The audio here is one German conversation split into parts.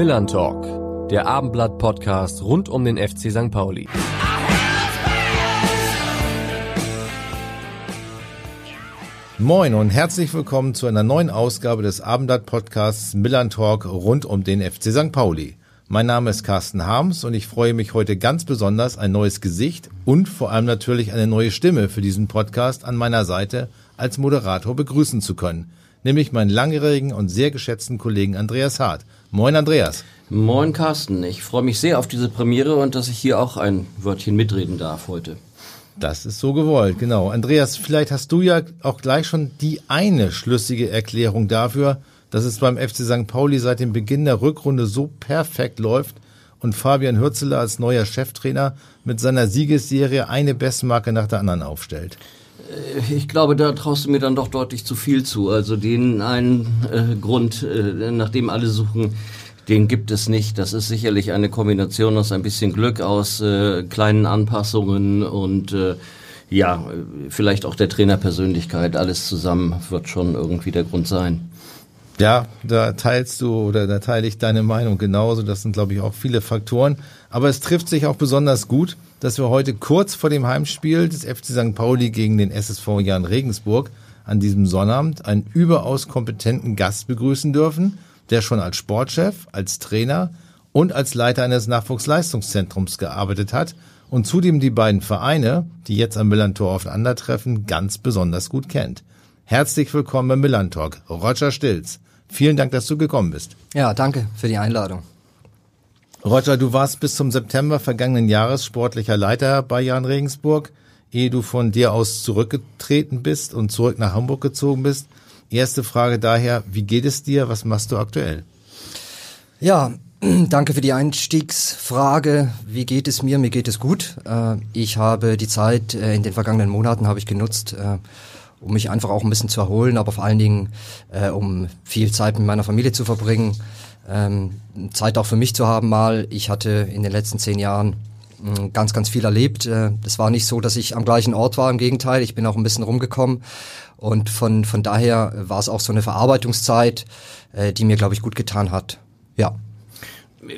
Millern Talk, der Abendblatt-Podcast rund um den FC St. Pauli. Moin und herzlich willkommen zu einer neuen Ausgabe des Abendblatt-Podcasts Millern Talk rund um den FC St. Pauli. Mein Name ist Carsten Harms und ich freue mich heute ganz besonders, ein neues Gesicht und vor allem natürlich eine neue Stimme für diesen Podcast an meiner Seite als Moderator begrüßen zu können nämlich meinen langjährigen und sehr geschätzten Kollegen Andreas Hart. Moin Andreas. Moin Carsten, ich freue mich sehr auf diese Premiere und dass ich hier auch ein Wörtchen mitreden darf heute. Das ist so gewollt, genau. Andreas, vielleicht hast du ja auch gleich schon die eine schlüssige Erklärung dafür, dass es beim FC St. Pauli seit dem Beginn der Rückrunde so perfekt läuft und Fabian Hürzeler als neuer Cheftrainer mit seiner Siegesserie eine Bestmarke nach der anderen aufstellt. Äh, ich glaube, da traust du mir dann doch deutlich zu viel zu. Also den einen äh, Grund, äh, nach dem alle suchen, den gibt es nicht. Das ist sicherlich eine Kombination aus ein bisschen Glück, aus äh, kleinen Anpassungen und äh, ja, vielleicht auch der Trainerpersönlichkeit. Alles zusammen wird schon irgendwie der Grund sein. Ja, da teilst du oder da teile ich deine Meinung genauso. Das sind, glaube ich, auch viele Faktoren. Aber es trifft sich auch besonders gut, dass wir heute kurz vor dem Heimspiel des FC St. Pauli gegen den SSV Jan Regensburg an diesem Sonnabend einen überaus kompetenten Gast begrüßen dürfen, der schon als Sportchef, als Trainer und als Leiter eines Nachwuchsleistungszentrums gearbeitet hat und zudem die beiden Vereine, die jetzt am Millantor aufeinandertreffen, ganz besonders gut kennt. Herzlich willkommen beim Millantalk, Roger Stilz. Vielen Dank, dass du gekommen bist. Ja, danke für die Einladung. Roger, du warst bis zum September vergangenen Jahres sportlicher Leiter bei Jan Regensburg, ehe du von dir aus zurückgetreten bist und zurück nach Hamburg gezogen bist. Erste Frage daher, wie geht es dir? Was machst du aktuell? Ja, danke für die Einstiegsfrage. Wie geht es mir? Mir geht es gut. Äh, ich habe die Zeit äh, in den vergangenen Monaten habe ich genutzt, äh, um mich einfach auch ein bisschen zu erholen, aber vor allen Dingen, äh, um viel Zeit mit meiner Familie zu verbringen, ähm, Zeit auch für mich zu haben mal. Ich hatte in den letzten zehn Jahren mm, ganz, ganz viel erlebt. Äh, das war nicht so, dass ich am gleichen Ort war, im Gegenteil, ich bin auch ein bisschen rumgekommen und von, von daher war es auch so eine Verarbeitungszeit, äh, die mir, glaube ich, gut getan hat. Ja.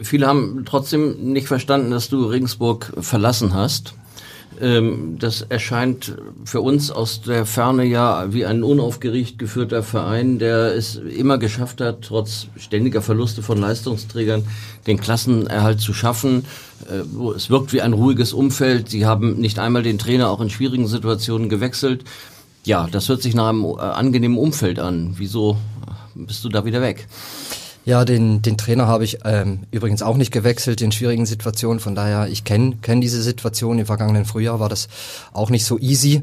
Viele haben trotzdem nicht verstanden, dass du Regensburg verlassen hast. Ähm, das erscheint für uns aus der Ferne ja wie ein unaufgeregt geführter Verein, der es immer geschafft hat, trotz ständiger Verluste von Leistungsträgern den Klassenerhalt zu schaffen. Äh, es wirkt wie ein ruhiges Umfeld. Sie haben nicht einmal den Trainer auch in schwierigen Situationen gewechselt. Ja, das hört sich nach einem äh, angenehmen Umfeld an. Wieso bist du da wieder weg? Ja, den, den Trainer habe ich ähm, übrigens auch nicht gewechselt in schwierigen Situationen. Von daher, ich kenne kenn diese Situation. Im vergangenen Frühjahr war das auch nicht so easy.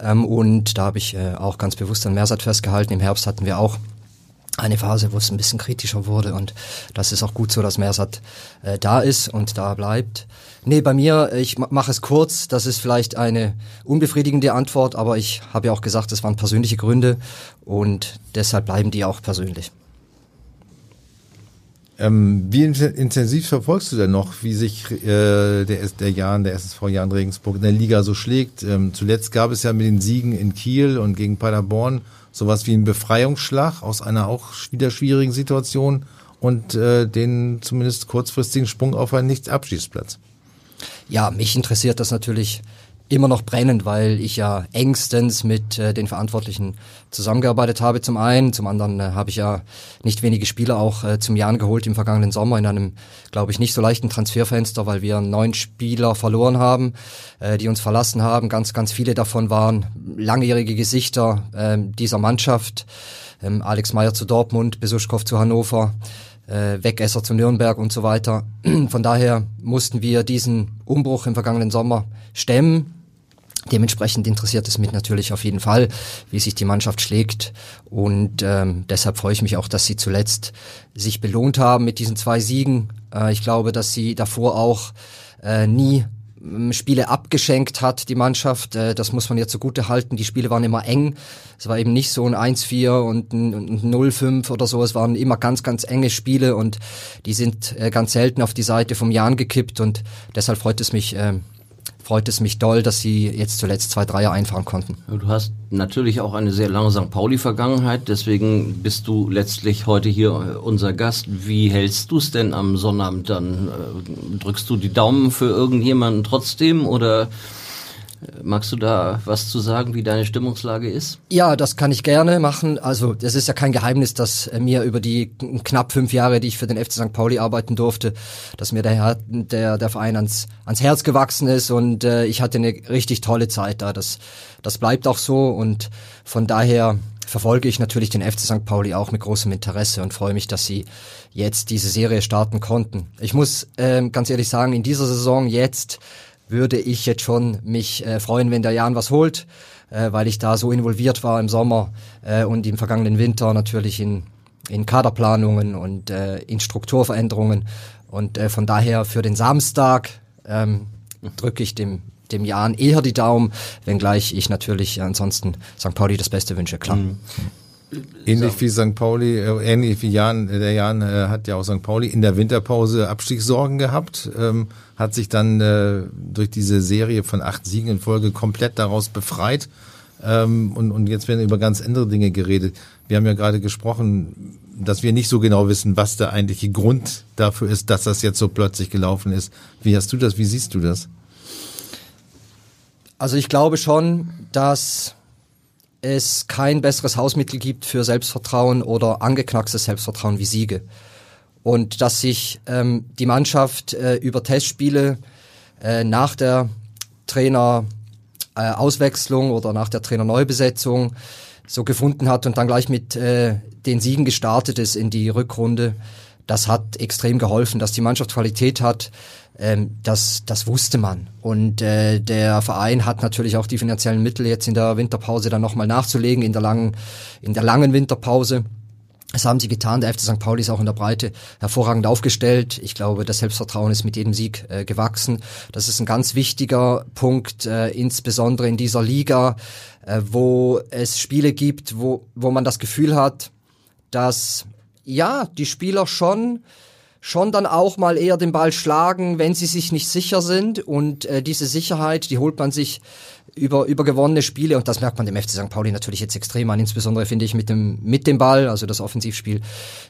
Ähm, und da habe ich äh, auch ganz bewusst an Mersat festgehalten. Im Herbst hatten wir auch eine Phase, wo es ein bisschen kritischer wurde. Und das ist auch gut so, dass Mersat äh, da ist und da bleibt. Nee, bei mir, ich mache es kurz, das ist vielleicht eine unbefriedigende Antwort, aber ich habe ja auch gesagt, es waren persönliche Gründe und deshalb bleiben die auch persönlich. Ähm, wie intensiv verfolgst du denn noch, wie sich äh, der, der Jan, der SSV Jan Regensburg in der Liga so schlägt? Ähm, zuletzt gab es ja mit den Siegen in Kiel und gegen Paderborn sowas wie einen Befreiungsschlag aus einer auch wieder schwierigen Situation und äh, den zumindest kurzfristigen Sprung auf einen Nicht-Abschiedsplatz. Ja, mich interessiert das natürlich immer noch brennend, weil ich ja engstens mit äh, den Verantwortlichen zusammengearbeitet habe zum einen, zum anderen äh, habe ich ja nicht wenige Spieler auch äh, zum Jahren geholt im vergangenen Sommer in einem, glaube ich, nicht so leichten Transferfenster, weil wir neun Spieler verloren haben, äh, die uns verlassen haben. Ganz, ganz viele davon waren langjährige Gesichter äh, dieser Mannschaft. Ähm, Alex Meyer zu Dortmund, Besuschkow zu Hannover äh, Wegesser zu Nürnberg und so weiter. Von daher mussten wir diesen Umbruch im vergangenen Sommer stemmen. Dementsprechend interessiert es mich natürlich auf jeden Fall, wie sich die Mannschaft schlägt. Und ähm, deshalb freue ich mich auch, dass sie zuletzt sich belohnt haben mit diesen zwei Siegen. Äh, ich glaube, dass sie davor auch äh, nie ähm, Spiele abgeschenkt hat, die Mannschaft. Äh, das muss man ihr zugute halten. Die Spiele waren immer eng. Es war eben nicht so ein 1-4 und ein 0-5 oder so. Es waren immer ganz, ganz enge Spiele und die sind äh, ganz selten auf die Seite vom Jan gekippt und deshalb freut es mich, äh, freut es mich doll, dass sie jetzt zuletzt zwei Dreier einfahren konnten. Du hast natürlich auch eine sehr lange St. Pauli-Vergangenheit, deswegen bist du letztlich heute hier äh, unser Gast. Wie hältst du es denn am Sonnabend dann? Äh, drückst du die Daumen für irgendjemanden trotzdem oder Magst du da was zu sagen, wie deine Stimmungslage ist? Ja, das kann ich gerne machen. Also es ist ja kein Geheimnis, dass mir über die knapp fünf Jahre, die ich für den FC St. Pauli arbeiten durfte, dass mir der, der, der Verein ans, ans Herz gewachsen ist und äh, ich hatte eine richtig tolle Zeit da. Das, das bleibt auch so und von daher verfolge ich natürlich den FC St. Pauli auch mit großem Interesse und freue mich, dass sie jetzt diese Serie starten konnten. Ich muss ähm, ganz ehrlich sagen, in dieser Saison jetzt würde ich jetzt schon mich äh, freuen, wenn der Jan was holt, äh, weil ich da so involviert war im Sommer äh, und im vergangenen Winter natürlich in, in Kaderplanungen und äh, in Strukturveränderungen. Und äh, von daher für den Samstag ähm, drücke ich dem dem Jan eher die Daumen, wenngleich ich natürlich ansonsten St. Pauli das Beste wünsche, klar. Mhm. Ähnlich wie St. Pauli, äh, ähnlich wie Jan, der Jan äh, hat ja auch St. Pauli in der Winterpause Abstiegssorgen gehabt, ähm, hat sich dann äh, durch diese Serie von acht Siegen in Folge komplett daraus befreit. Ähm, und, und jetzt werden über ganz andere Dinge geredet. Wir haben ja gerade gesprochen, dass wir nicht so genau wissen, was der eigentliche Grund dafür ist, dass das jetzt so plötzlich gelaufen ist. Wie hast du das? Wie siehst du das? Also ich glaube schon, dass es kein besseres Hausmittel gibt für Selbstvertrauen oder angeknackstes Selbstvertrauen wie Siege. Und dass sich ähm, die Mannschaft äh, über Testspiele äh, nach der Trainerauswechslung äh, oder nach der Trainerneubesetzung so gefunden hat und dann gleich mit äh, den Siegen gestartet ist in die Rückrunde, das hat extrem geholfen, dass die Mannschaft Qualität hat, ähm, das, das wusste man. Und äh, der Verein hat natürlich auch die finanziellen Mittel jetzt in der Winterpause dann nochmal nachzulegen, in der langen, in der langen Winterpause. Das haben sie getan. Der FC St. Pauli ist auch in der Breite hervorragend aufgestellt. Ich glaube, das Selbstvertrauen ist mit jedem Sieg äh, gewachsen. Das ist ein ganz wichtiger Punkt, äh, insbesondere in dieser Liga, äh, wo es Spiele gibt, wo, wo man das Gefühl hat, dass ja, die Spieler schon schon dann auch mal eher den Ball schlagen, wenn sie sich nicht sicher sind. Und äh, diese Sicherheit, die holt man sich über, über gewonnene Spiele und das merkt man dem FC St. Pauli natürlich jetzt extrem an, insbesondere finde ich mit dem, mit dem Ball, also das Offensivspiel.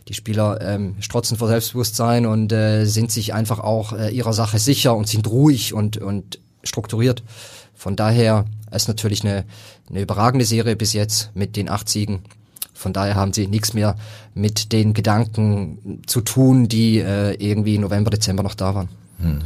Die Spieler ähm, strotzen vor Selbstbewusstsein und äh, sind sich einfach auch äh, ihrer Sache sicher und sind ruhig und, und strukturiert. Von daher ist natürlich eine, eine überragende Serie bis jetzt mit den acht Siegen. Von daher haben sie nichts mehr mit den Gedanken zu tun, die äh, irgendwie November, Dezember noch da waren. Hm.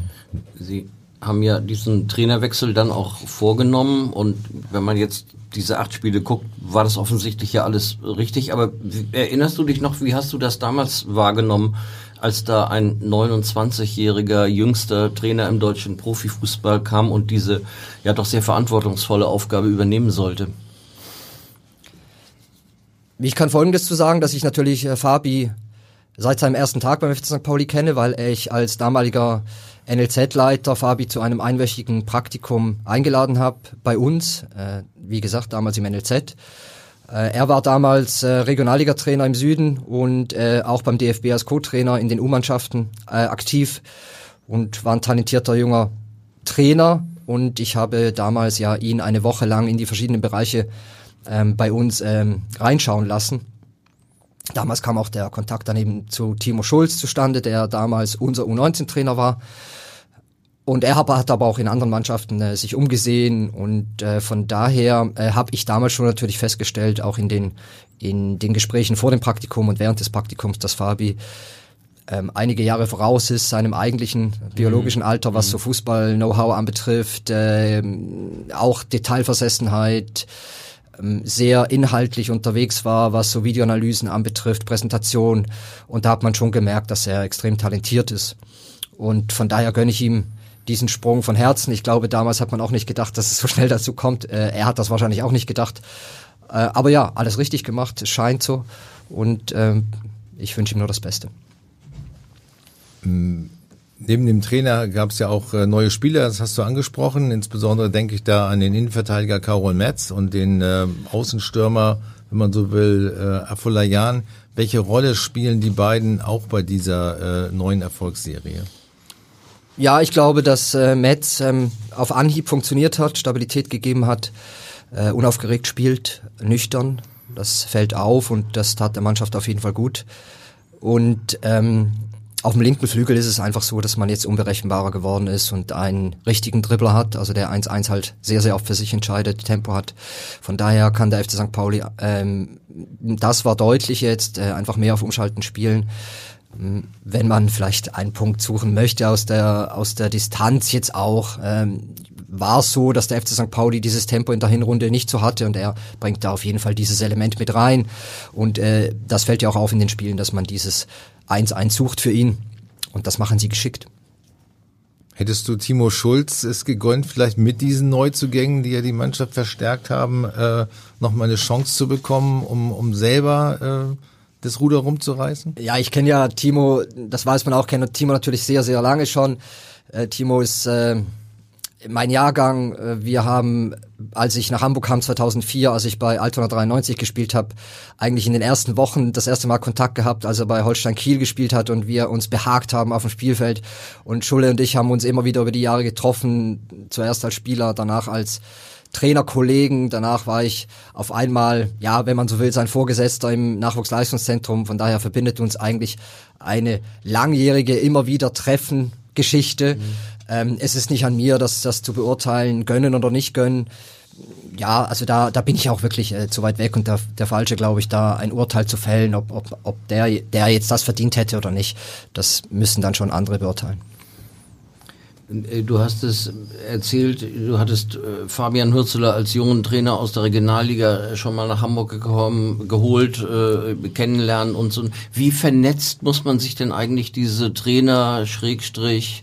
Sie haben ja diesen Trainerwechsel dann auch vorgenommen und wenn man jetzt diese acht Spiele guckt, war das offensichtlich ja alles richtig. Aber erinnerst du dich noch, wie hast du das damals wahrgenommen, als da ein 29-jähriger jüngster Trainer im deutschen Profifußball kam und diese ja doch sehr verantwortungsvolle Aufgabe übernehmen sollte? Ich kann Folgendes zu sagen, dass ich natürlich äh, Fabi seit seinem ersten Tag beim FC St. Pauli kenne, weil ich als damaliger NLZ-Leiter Fabi zu einem einwöchigen Praktikum eingeladen habe bei uns, äh, wie gesagt, damals im NLZ. Äh, er war damals äh, Regionalliga-Trainer im Süden und äh, auch beim DFB als Co-Trainer in den U-Mannschaften äh, aktiv und war ein talentierter junger Trainer und ich habe damals ja ihn eine Woche lang in die verschiedenen Bereiche ähm, bei uns ähm, reinschauen lassen. Damals kam auch der Kontakt dann eben zu Timo Schulz zustande, der damals unser U19-Trainer war. Und er hat, aber auch in anderen Mannschaften äh, sich umgesehen und äh, von daher äh, habe ich damals schon natürlich festgestellt, auch in den, in den Gesprächen vor dem Praktikum und während des Praktikums, dass Fabi ähm, einige Jahre voraus ist seinem eigentlichen biologischen mhm. Alter, was mhm. so Fußball-Know-how anbetrifft, äh, auch Detailversessenheit, sehr inhaltlich unterwegs war, was so Videoanalysen anbetrifft, Präsentation. Und da hat man schon gemerkt, dass er extrem talentiert ist. Und von daher gönne ich ihm diesen Sprung von Herzen. Ich glaube, damals hat man auch nicht gedacht, dass es so schnell dazu kommt. Äh, er hat das wahrscheinlich auch nicht gedacht. Äh, aber ja, alles richtig gemacht, scheint so. Und ähm, ich wünsche ihm nur das Beste. Neben dem Trainer gab es ja auch äh, neue Spieler, das hast du angesprochen. Insbesondere denke ich da an den Innenverteidiger Karol Metz und den äh, Außenstürmer, wenn man so will, äh, Afolayan. Welche Rolle spielen die beiden auch bei dieser äh, neuen Erfolgsserie? Ja, ich glaube, dass äh, Metz ähm, auf Anhieb funktioniert hat, Stabilität gegeben hat, äh, unaufgeregt spielt, nüchtern. Das fällt auf und das tat der Mannschaft auf jeden Fall gut. Und ähm, auf dem linken Flügel ist es einfach so, dass man jetzt unberechenbarer geworden ist und einen richtigen Dribbler hat, also der 1-1 halt sehr, sehr oft für sich entscheidet, Tempo hat. Von daher kann der FC St. Pauli, ähm, das war deutlich jetzt, äh, einfach mehr auf Umschalten spielen wenn man vielleicht einen Punkt suchen möchte aus der, aus der Distanz jetzt auch, ähm, war es so, dass der FC St. Pauli dieses Tempo in der Hinrunde nicht so hatte und er bringt da auf jeden Fall dieses Element mit rein. Und äh, das fällt ja auch auf in den Spielen, dass man dieses 1-1 sucht für ihn. Und das machen sie geschickt. Hättest du Timo Schulz es gegönnt, vielleicht mit diesen Neuzugängen, die ja die Mannschaft verstärkt haben, äh, nochmal eine Chance zu bekommen, um, um selber äh, das Ruder rumzureißen? Ja, ich kenne ja Timo, das weiß man auch, kenne Timo natürlich sehr, sehr lange schon. Äh, Timo ist äh, mein Jahrgang. Äh, wir haben, als ich nach Hamburg kam 2004, als ich bei Altona 93 gespielt habe, eigentlich in den ersten Wochen das erste Mal Kontakt gehabt, als er bei Holstein Kiel gespielt hat und wir uns behagt haben auf dem Spielfeld. Und Schulle und ich haben uns immer wieder über die Jahre getroffen, zuerst als Spieler, danach als Trainerkollegen. Danach war ich auf einmal, ja, wenn man so will, sein Vorgesetzter im Nachwuchsleistungszentrum. Von daher verbindet uns eigentlich eine langjährige, immer wieder Treffen Geschichte. Mhm. Ähm, es ist nicht an mir, das, das zu beurteilen, gönnen oder nicht gönnen. Ja, also da, da bin ich auch wirklich äh, zu weit weg und der, der Falsche, glaube ich, da ein Urteil zu fällen, ob, ob, ob der, der jetzt das verdient hätte oder nicht. Das müssen dann schon andere beurteilen. Äh, du hast es erzählt, du hattest äh, Fabian Hürzeler als jungen Trainer aus der Regionalliga schon mal nach Hamburg gekommen, geholt, äh, kennenlernen und so. Wie vernetzt muss man sich denn eigentlich diese Trainer, Schrägstrich,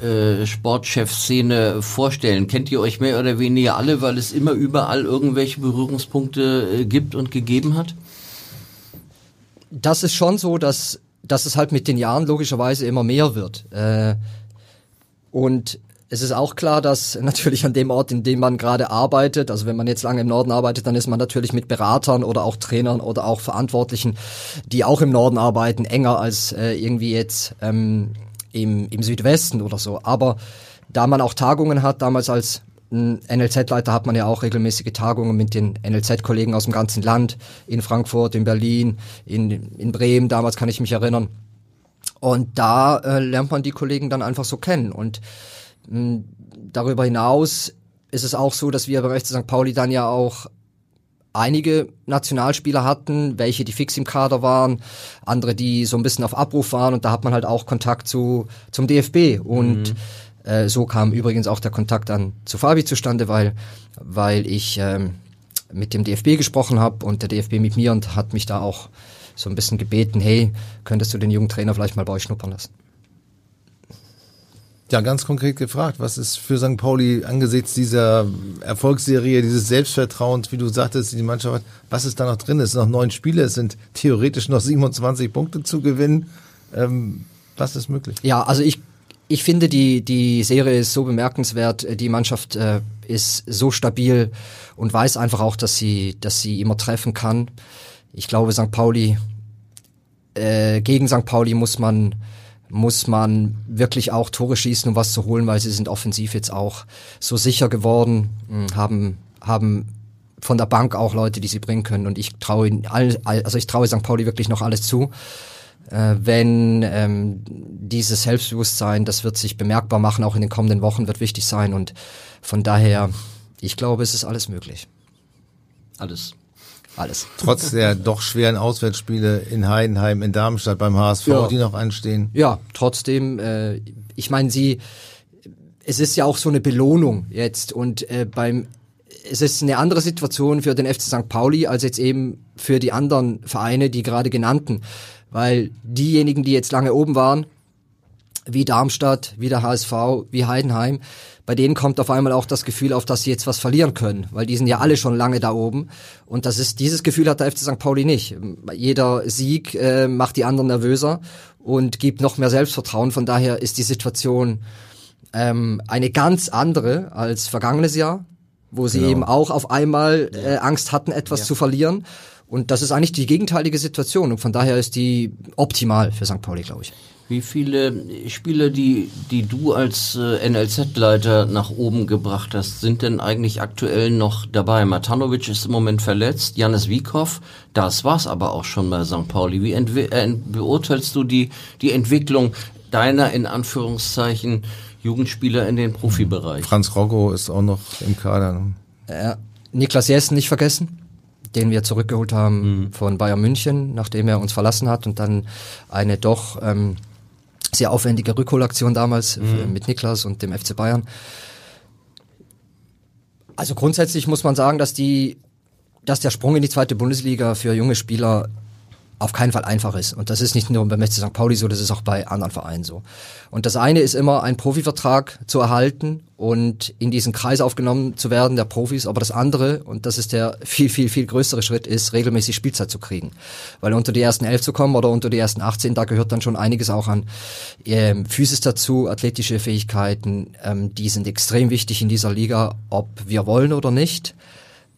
äh, Sportchef-Szene vorstellen? Kennt ihr euch mehr oder weniger alle, weil es immer überall irgendwelche Berührungspunkte äh, gibt und gegeben hat? Das ist schon so, dass, dass es halt mit den Jahren logischerweise immer mehr wird. Äh, und es ist auch klar, dass natürlich an dem Ort, in dem man gerade arbeitet, also wenn man jetzt lange im Norden arbeitet, dann ist man natürlich mit Beratern oder auch Trainern oder auch Verantwortlichen, die auch im Norden arbeiten, enger als äh, irgendwie jetzt ähm, im, im Südwesten oder so. Aber da man auch Tagungen hat, damals als NLZ-Leiter hat man ja auch regelmäßige Tagungen mit den NLZ-Kollegen aus dem ganzen Land, in Frankfurt, in Berlin, in, in Bremen, damals kann ich mich erinnern. Und da äh, lernt man die Kollegen dann einfach so kennen. Und mh, hm, darüber hinaus ist es auch so, dass wir beim FC St. Pauli dann ja auch einige Nationalspieler hatten, welche die fix im Kader waren, andere, die so ein bisschen auf Abruf waren und da hat man halt auch Kontakt zu zum DFB und mhm. äh, so kam übrigens auch der Kontakt dann zu Fabi zustande, weil weil ich ähm, mit dem DFB gesprochen habe und der DFB mit mir und hat mich da auch so ein bisschen gebeten, hey, könntest du den jungen Trainer vielleicht mal bei euch schnuppern lassen? Ja, ganz konkret gefragt, was ist für St. Pauli angesichts dieser Erfolgsserie, dieses Selbstvertrauens, wie du sagtest, die Mannschaft was ist da noch drin? Es sind noch neun Spiele, es sind theoretisch noch 27 Punkte zu gewinnen. Ähm, was ist möglich? Ja, also ich, ich finde, die, die Serie ist so bemerkenswert. Die Mannschaft äh, ist so stabil und weiß einfach auch, dass sie, dass sie immer treffen kann ich glaube, St. Pauli, äh, gegen St. Pauli muss man, muss man wirklich auch Tore schießen, um was zu holen, weil sie sind offensiv jetzt auch so sicher geworden, hm, haben, haben von der Bank auch Leute, die sie bringen können. Und ich traue also ich traue St. Pauli wirklich noch alles zu. Äh, wenn ähm, dieses Selbstbewusstsein, das wird sich bemerkbar machen, auch in den kommenden Wochen, wird wichtig sein. Und von daher, ich glaube, es ist alles möglich. Alles alles. Trotz der doch schweren Auswärtsspiele in Heidenheim, in Darmstadt beim HSV, ja. die noch anstehen. Ja, trotzdem, äh, ich meine, sie, es ist ja auch so eine Belohnung jetzt und äh, beim es ist eine andere Situation für den FC St. Pauli als jetzt eben für die anderen Vereine, die gerade genannten. Weil diejenigen, die jetzt lange oben waren, wie Darmstadt, wie der HSV, wie Heidenheim, bei denen kommt auf einmal auch das Gefühl auf, dass sie jetzt was verlieren können, weil die sind ja alle schon lange da oben. Und das ist dieses Gefühl hat der FC St. Pauli nicht. Jeder Sieg äh, macht die anderen nervöser und gibt noch mehr Selbstvertrauen. Von daher ist die Situation ähm, eine ganz andere als vergangenes Jahr, wo sie genau. eben auch auf einmal äh, Angst hatten, etwas ja. zu verlieren. Und das ist eigentlich die gegenteilige Situation und von daher ist die optimal für St. Pauli, glaube ich. Wie viele Spieler, die, die du als äh, NLZ-Leiter nach oben gebracht hast, sind denn eigentlich aktuell noch dabei? Matanovic ist im Moment verletzt, Janis Wiekow, das war's aber auch schon bei St. Pauli. Wie äh, beurteilst du die, die Entwicklung deiner, in Anführungszeichen, Jugendspieler in den Profibereich? Franz Roggo ist auch noch im Kader. Äh, Niklas Jessen nicht vergessen den wir zurückgeholt haben mhm. von Bayern München, nachdem er uns verlassen hat und dann eine doch ähm, sehr aufwendige Rückholaktion damals mhm. mit Niklas und dem FC Bayern. Also grundsätzlich muss man sagen, dass die, dass der Sprung in die zweite Bundesliga für junge Spieler auf keinen Fall einfach ist. Und das ist nicht nur beim FC St. Pauli so, das ist auch bei anderen Vereinen so. Und das eine ist immer, einen Profivertrag zu erhalten und in diesen Kreis aufgenommen zu werden der Profis. Aber das andere, und das ist der viel, viel, viel größere Schritt, ist, regelmäßig Spielzeit zu kriegen. Weil unter die ersten elf zu kommen oder unter die ersten 18, da gehört dann schon einiges auch an ähm, Physis dazu, athletische Fähigkeiten. Ähm, die sind extrem wichtig in dieser Liga, ob wir wollen oder nicht.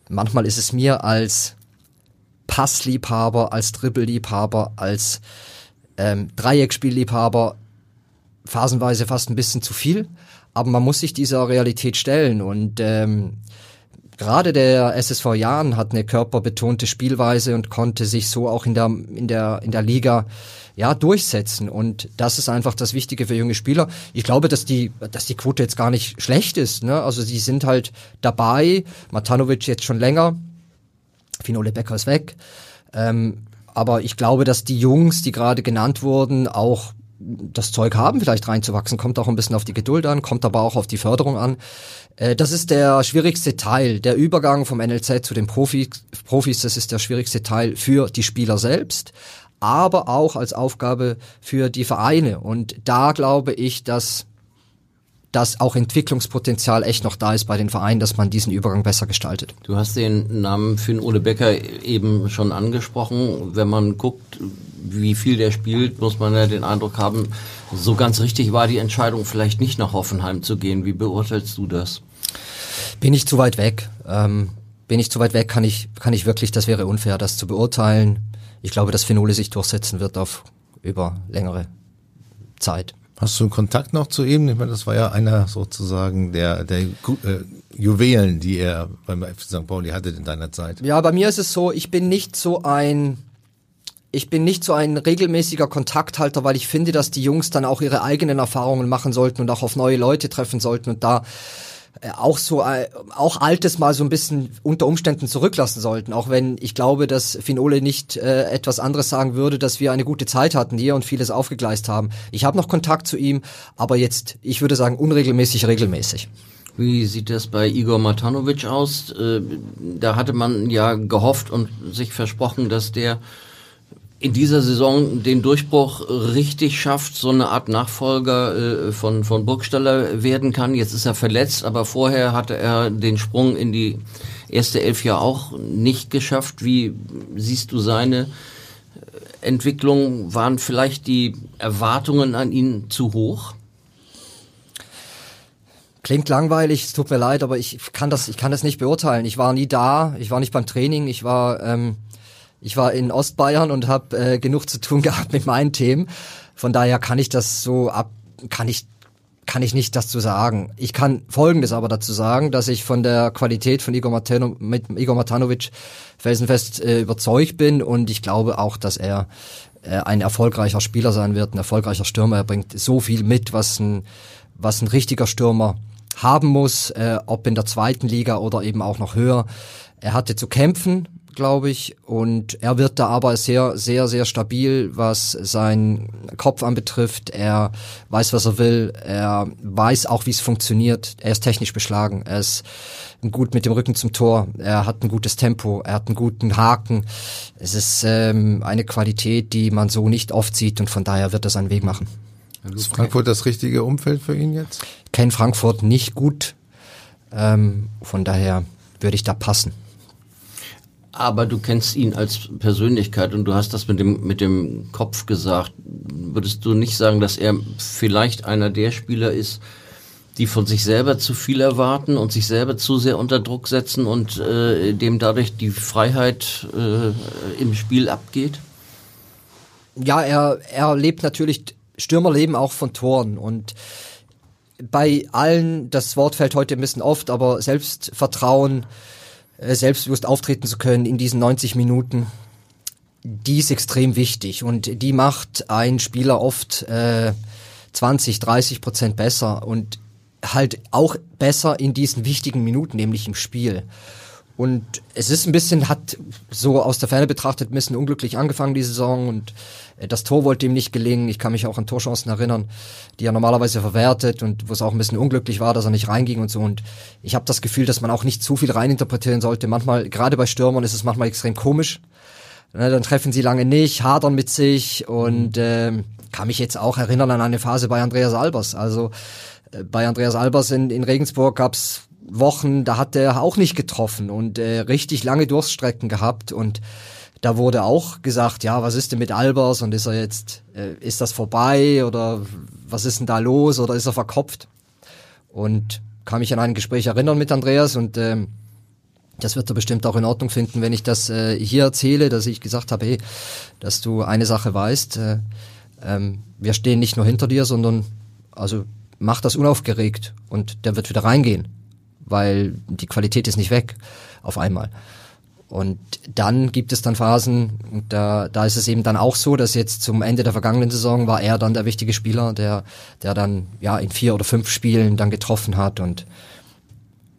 Manchmal ist es mir als Passliebhaber, als Dribbelliebhaber, als ähm, Dreieckspielliebhaber phasenweise fast ein bisschen zu viel. Aber man muss sich dieser Realität stellen und ähm, gerade der SSV Jahren hat eine körperbetonte Spielweise und konnte sich so auch in der in der in der Liga ja durchsetzen und das ist einfach das Wichtige für junge Spieler. Ich glaube, dass die dass die Quote jetzt gar nicht schlecht ist, ne? Also sie sind halt dabei, Matanovic jetzt schon länger, Finole Becker ist weg. Ähm, aber ich glaube, dass die Jungs, die gerade genannt wurden, auch das Zeug haben, vielleicht reinzuwachsen. Kommt auch ein bisschen auf die Geduld an, kommt aber auch auf die Förderung an. Äh, das ist der schwierigste Teil. Der Übergang vom NLZ zu den Profis, Profis, das ist der schwierigste Teil für die Spieler selbst, aber auch als Aufgabe für die Vereine. Und da glaube ich, dass dass auch Entwicklungspotenzial echt noch da ist bei den Vereinen, dass man diesen Übergang besser gestaltet. Du hast den Namen Finn Ole Becker eben schon angesprochen. Wenn man guckt, wie viel der spielt, muss man ja den Eindruck haben, so ganz richtig war die Entscheidung vielleicht nicht nach Hoffenheim zu gehen. Wie beurteilst du das? Bin ich zu weit weg. Ähm, bin ich zu weit weg, kann ich, kann ich wirklich, das wäre unfair, das zu beurteilen. Ich glaube, dass Finole sich durchsetzen wird auf über längere Zeit. Hast du Kontakt noch zu ihm? Ich meine, das war ja einer sozusagen der, der äh, Juwelen, die er beim FC St. Pauli hatte in deiner Zeit. Ja, bei mir ist es so, ich bin nicht so ein ich bin nicht so ein regelmäßiger Kontakthalter, weil ich finde, dass die Jungs dann auch ihre eigenen Erfahrungen machen sollten und auch auf neue Leute treffen sollten und da auch so äh, auch altes mal so ein bisschen unter Umständen zurücklassen sollten, auch wenn ich glaube, dass Finole nicht äh, etwas anderes sagen würde, dass wir eine gute Zeit hatten hier und vieles aufgegleist haben. Ich habe noch Kontakt zu ihm, aber jetzt, ich würde sagen, unregelmäßig, regelmäßig. Wie sieht das bei Igor Matanovic aus? Äh, da hatte man ja gehofft und sich versprochen, dass der in dieser Saison den Durchbruch richtig schafft, so eine Art Nachfolger äh, von, von Burgstaller werden kann. Jetzt ist er verletzt, aber vorher hatte er den Sprung in die erste Elf ja auch nicht geschafft. Wie siehst du seine äh, Entwicklung? Waren vielleicht die Erwartungen an ihn zu hoch? Klingt langweilig, es tut mir leid, aber ich kann das, ich kann das nicht beurteilen. Ich war nie da, ich war nicht beim Training, ich war ähm, ich war in Ostbayern und habe äh, genug zu tun gehabt mit meinen Themen. Von daher kann ich das so ab, kann ich kann ich nicht dazu sagen. Ich kann Folgendes aber dazu sagen, dass ich von der Qualität von Igor, Matano, mit Igor Matanovic felsenfest äh, überzeugt bin und ich glaube auch, dass er äh, ein erfolgreicher Spieler sein wird, ein erfolgreicher Stürmer. Er bringt so viel mit, was ein, was ein richtiger Stürmer haben muss, äh, ob in der zweiten Liga oder eben auch noch höher. Er hatte zu kämpfen, glaube ich. Und er wird da aber sehr, sehr, sehr stabil, was seinen Kopf anbetrifft. Er weiß, was er will. Er weiß auch, wie es funktioniert. Er ist technisch beschlagen. Er ist gut mit dem Rücken zum Tor. Er hat ein gutes Tempo. Er hat einen guten Haken. Es ist ähm, eine Qualität, die man so nicht oft sieht und von daher wird er seinen Weg machen. Ist Frankfurt das richtige Umfeld für ihn jetzt? Kennt Frankfurt nicht gut. Ähm, von daher würde ich da passen aber du kennst ihn als Persönlichkeit und du hast das mit dem, mit dem Kopf gesagt. Würdest du nicht sagen, dass er vielleicht einer der Spieler ist, die von sich selber zu viel erwarten und sich selber zu sehr unter Druck setzen und äh, dem dadurch die Freiheit äh, im Spiel abgeht? Ja, er, er lebt natürlich, Stürmer leben auch von Toren und bei allen, das Wort fällt heute ein bisschen oft, aber Selbstvertrauen, äh, selbstbewusst auftreten zu können in diesen 90 Minuten, die ist extrem wichtig und die macht ein Spieler oft äh, 20, 30 Prozent besser und halt auch besser in diesen wichtigen Minuten, nämlich im Spiel. Und es ist ein bisschen, hat so aus der Ferne betrachtet ein bisschen unglücklich angefangen, die Saison. Und äh, das Tor wollte ihm nicht gelingen. Ich kann mich auch an Torchancen erinnern, die er normalerweise verwertet und wo es auch ein bisschen unglücklich war, dass er nicht reinging und so. Und ich habe das Gefühl, dass man auch nicht zu viel reininterpretieren sollte. Manchmal, gerade bei Stürmern, ist es manchmal extrem komisch. Ne, dann treffen sie lange nicht, hadern mit sich und äh, kann mich jetzt auch erinnern an eine Phase bei Andreas Albers. Also äh, bei Andreas Albers in, in Regensburg gab's Wochen, da hat er auch nicht getroffen und äh, richtig lange Durststrecken gehabt und da wurde auch gesagt, ja, was ist denn mit Albers und ist er jetzt, äh, ist das vorbei oder was ist denn da los oder ist er verkopft? Und kann mich an ein Gespräch erinnern mit Andreas und ähm, das wird er bestimmt auch in Ordnung finden, wenn ich das äh, hier erzähle, dass ich gesagt habe, hey, dass du eine Sache weißt, äh, ähm, wir stehen nicht nur hinter dir, sondern also mach das unaufgeregt und der wird wieder reingehen weil die Qualität ist nicht weg auf einmal. Und dann gibt es dann Phasen, da, da ist es eben dann auch so, dass jetzt zum Ende der vergangenen Saison war er dann der wichtige Spieler, der, der dann ja in vier oder fünf Spielen dann getroffen hat und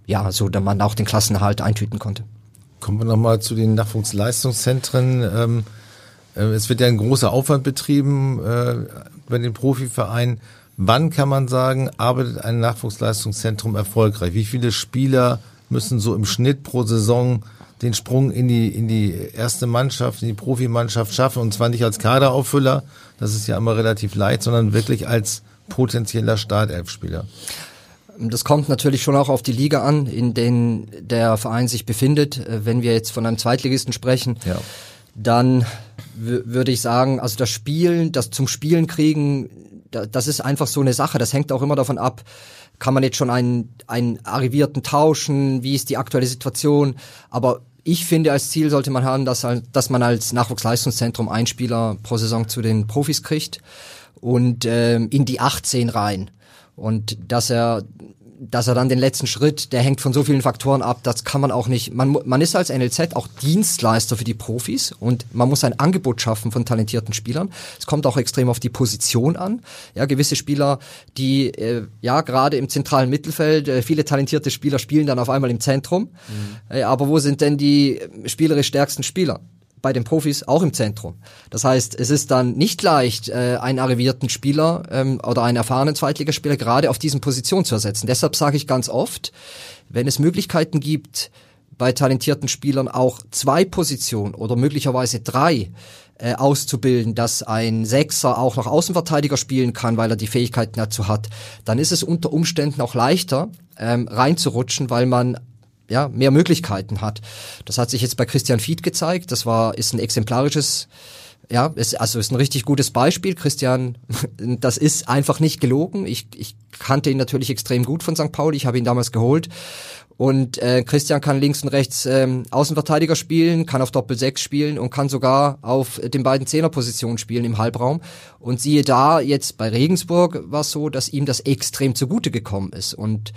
ja, so dass man auch den Klassenerhalt eintüten konnte. Kommen wir nochmal zu den Nachwuchsleistungszentren. Ähm, äh, es wird ja ein großer Aufwand betrieben äh, bei den Profivereinen. Wann kann man sagen, arbeitet ein Nachwuchsleistungszentrum erfolgreich? Wie viele Spieler müssen so im Schnitt pro Saison den Sprung in die, in die erste Mannschaft, in die Profimannschaft schaffen? Und zwar nicht als Kaderauffüller, das ist ja immer relativ leicht, sondern wirklich als potenzieller Startelfspieler. Das kommt natürlich schon auch auf die Liga an, in denen der Verein sich befindet. Wenn wir jetzt von einem Zweitligisten sprechen, ja. dann würde ich sagen, also das Spielen, das zum Spielen kriegen das ist einfach so eine Sache. Das hängt auch immer davon ab, kann man jetzt schon einen, einen Arrivierten tauschen, wie ist die aktuelle Situation. Aber ich finde, als Ziel sollte man haben, dass, dass man als Nachwuchsleistungszentrum einen Spieler pro Saison zu den Profis kriegt und ähm, in die 18 rein. Und dass er dass er dann den letzten Schritt, der hängt von so vielen Faktoren ab, das kann man auch nicht. Man, man ist als NLZ auch Dienstleister für die Profis und man muss ein Angebot schaffen von talentierten Spielern. Es kommt auch extrem auf die Position an. Ja, gewisse Spieler, die äh, ja gerade im zentralen Mittelfeld, äh, viele talentierte Spieler spielen dann auf einmal im Zentrum. Mhm. Äh, aber wo sind denn die spielerisch stärksten Spieler? Bei den Profis auch im Zentrum. Das heißt, es ist dann nicht leicht, äh, einen arrivierten Spieler ähm, oder einen erfahrenen Zweitligaspieler gerade auf diesen Position zu ersetzen. Deshalb sage ich ganz oft, wenn es Möglichkeiten gibt, bei talentierten Spielern auch zwei Positionen oder möglicherweise drei äh, auszubilden, dass ein Sechser auch noch Außenverteidiger spielen kann, weil er die Fähigkeiten dazu hat, dann ist es unter Umständen auch leichter ähm, reinzurutschen, weil man ja, mehr Möglichkeiten hat. Das hat sich jetzt bei Christian Fied gezeigt. Das war, ist ein exemplarisches, ja, ist, also ist ein richtig gutes Beispiel. Christian, das ist einfach nicht gelogen. Ich, ich kannte ihn natürlich extrem gut von St. Pauli. Ich habe ihn damals geholt. Und äh, Christian kann links und rechts ähm, Außenverteidiger spielen, kann auf Doppel 6 spielen und kann sogar auf den beiden Zehnerpositionen spielen im Halbraum. Und siehe da, jetzt bei Regensburg war es so, dass ihm das extrem zugute gekommen ist. Und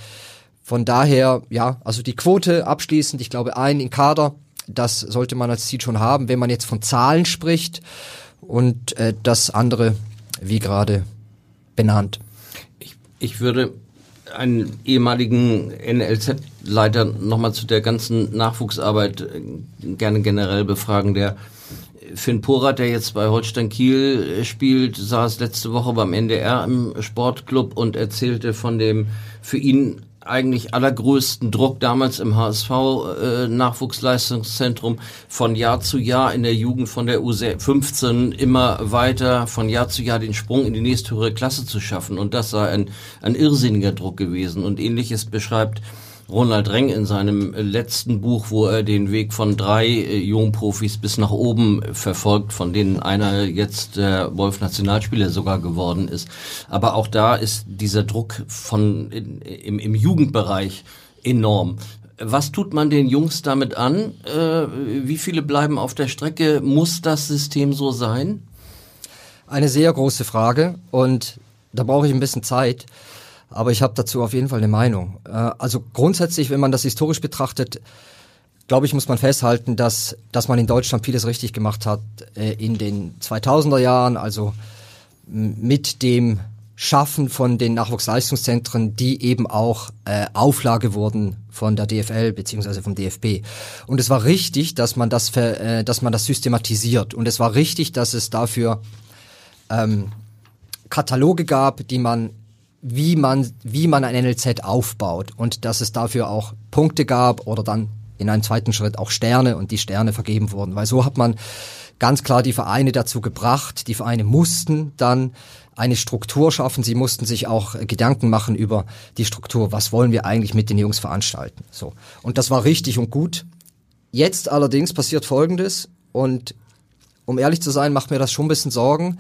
von daher, ja, also die Quote abschließend, ich glaube, ein in Kader, das sollte man als Ziel schon haben, wenn man jetzt von Zahlen spricht und äh, das andere, wie gerade benannt. Ich, ich würde einen ehemaligen NLZ-Leiter nochmal zu der ganzen Nachwuchsarbeit äh, gerne generell befragen, der Finn Porat, der jetzt bei Holstein Kiel äh, spielt, saß letzte Woche beim NDR im Sportclub und erzählte von dem für ihn eigentlich allergrößten Druck damals im HSV äh, Nachwuchsleistungszentrum von Jahr zu Jahr in der Jugend von der U15 immer weiter von Jahr zu Jahr den Sprung in die nächsthöhere Klasse zu schaffen. Und das sei ein, ein irrsinniger Druck gewesen. Und ähnliches beschreibt Ronald Reng in seinem letzten Buch, wo er den Weg von drei äh, Jungprofis bis nach oben verfolgt, von denen einer jetzt der Wolf Nationalspieler sogar geworden ist. Aber auch da ist dieser Druck von im, im Jugendbereich enorm. Was tut man den Jungs damit an? Äh, wie viele bleiben auf der Strecke? Muss das System so sein? Eine sehr große Frage und da brauche ich ein bisschen Zeit. Aber ich habe dazu auf jeden Fall eine Meinung. Äh, also grundsätzlich, wenn man das historisch betrachtet, glaube ich, muss man festhalten, dass, dass man in Deutschland vieles richtig gemacht hat äh, in den 2000er Jahren, also mit dem Schaffen von den Nachwuchsleistungszentren, die eben auch äh, Auflage wurden von der DFL beziehungsweise vom DFB. Und es war richtig, dass man das, äh, dass man das systematisiert. Und es war richtig, dass es dafür ähm, Kataloge gab, die man wie man, wie man ein NLZ aufbaut und dass es dafür auch Punkte gab oder dann in einem zweiten Schritt auch Sterne und die Sterne vergeben wurden. Weil so hat man ganz klar die Vereine dazu gebracht. Die Vereine mussten dann eine Struktur schaffen. Sie mussten sich auch Gedanken machen über die Struktur. Was wollen wir eigentlich mit den Jungs veranstalten? So. Und das war richtig und gut. Jetzt allerdings passiert Folgendes und um ehrlich zu sein, macht mir das schon ein bisschen Sorgen.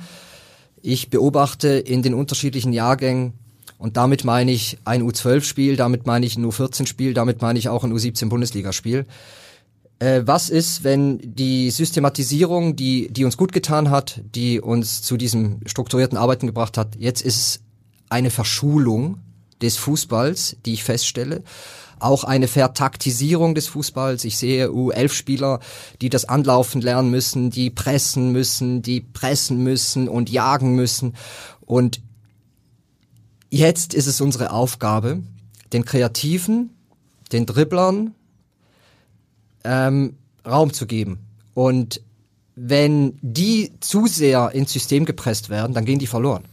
Ich beobachte in den unterschiedlichen Jahrgängen und damit meine ich ein U12-Spiel, damit meine ich ein U14-Spiel, damit meine ich auch ein U17-Bundesligaspiel. Äh, was ist, wenn die Systematisierung, die, die uns gut getan hat, die uns zu diesem strukturierten Arbeiten gebracht hat, jetzt ist eine Verschulung des Fußballs, die ich feststelle auch eine Vertaktisierung des Fußballs. Ich sehe U11-Spieler, die das Anlaufen lernen müssen, die pressen müssen, die pressen müssen und jagen müssen. Und Jetzt ist es unsere Aufgabe, den Kreativen, den Dribblern ähm, Raum zu geben. Und wenn die zu sehr ins System gepresst werden, dann gehen die verloren.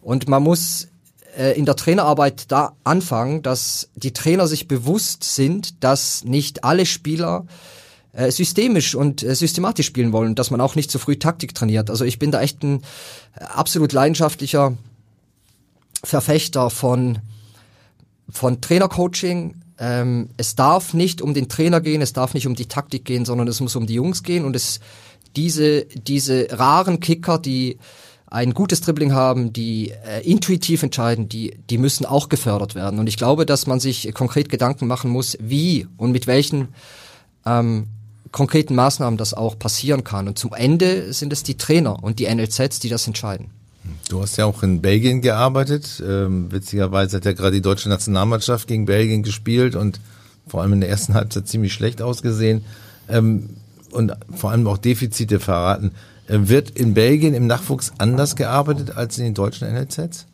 Und man muss äh, in der Trainerarbeit da anfangen, dass die Trainer sich bewusst sind, dass nicht alle Spieler äh, systemisch und äh, systematisch spielen wollen, dass man auch nicht zu früh Taktik trainiert. Also ich bin da echt ein äh, absolut leidenschaftlicher Verfechter von, von Trainercoaching. Ähm, es darf nicht um den Trainer gehen, es darf nicht um die Taktik gehen, sondern es muss um die Jungs gehen und es diese, diese raren Kicker, die ein gutes Dribbling haben, die äh, intuitiv entscheiden, die, die müssen auch gefördert werden. Und ich glaube, dass man sich konkret Gedanken machen muss, wie und mit welchen ähm, konkreten Maßnahmen das auch passieren kann. Und zum Ende sind es die Trainer und die NLZs, die das entscheiden. Du hast ja auch in Belgien gearbeitet. Ähm, witzigerweise hat ja gerade die deutsche Nationalmannschaft gegen Belgien gespielt und vor allem in der ersten Halbzeit ziemlich schlecht ausgesehen ähm, und vor allem auch Defizite verraten. Äh, wird in Belgien im Nachwuchs anders gearbeitet als in den deutschen NLZs?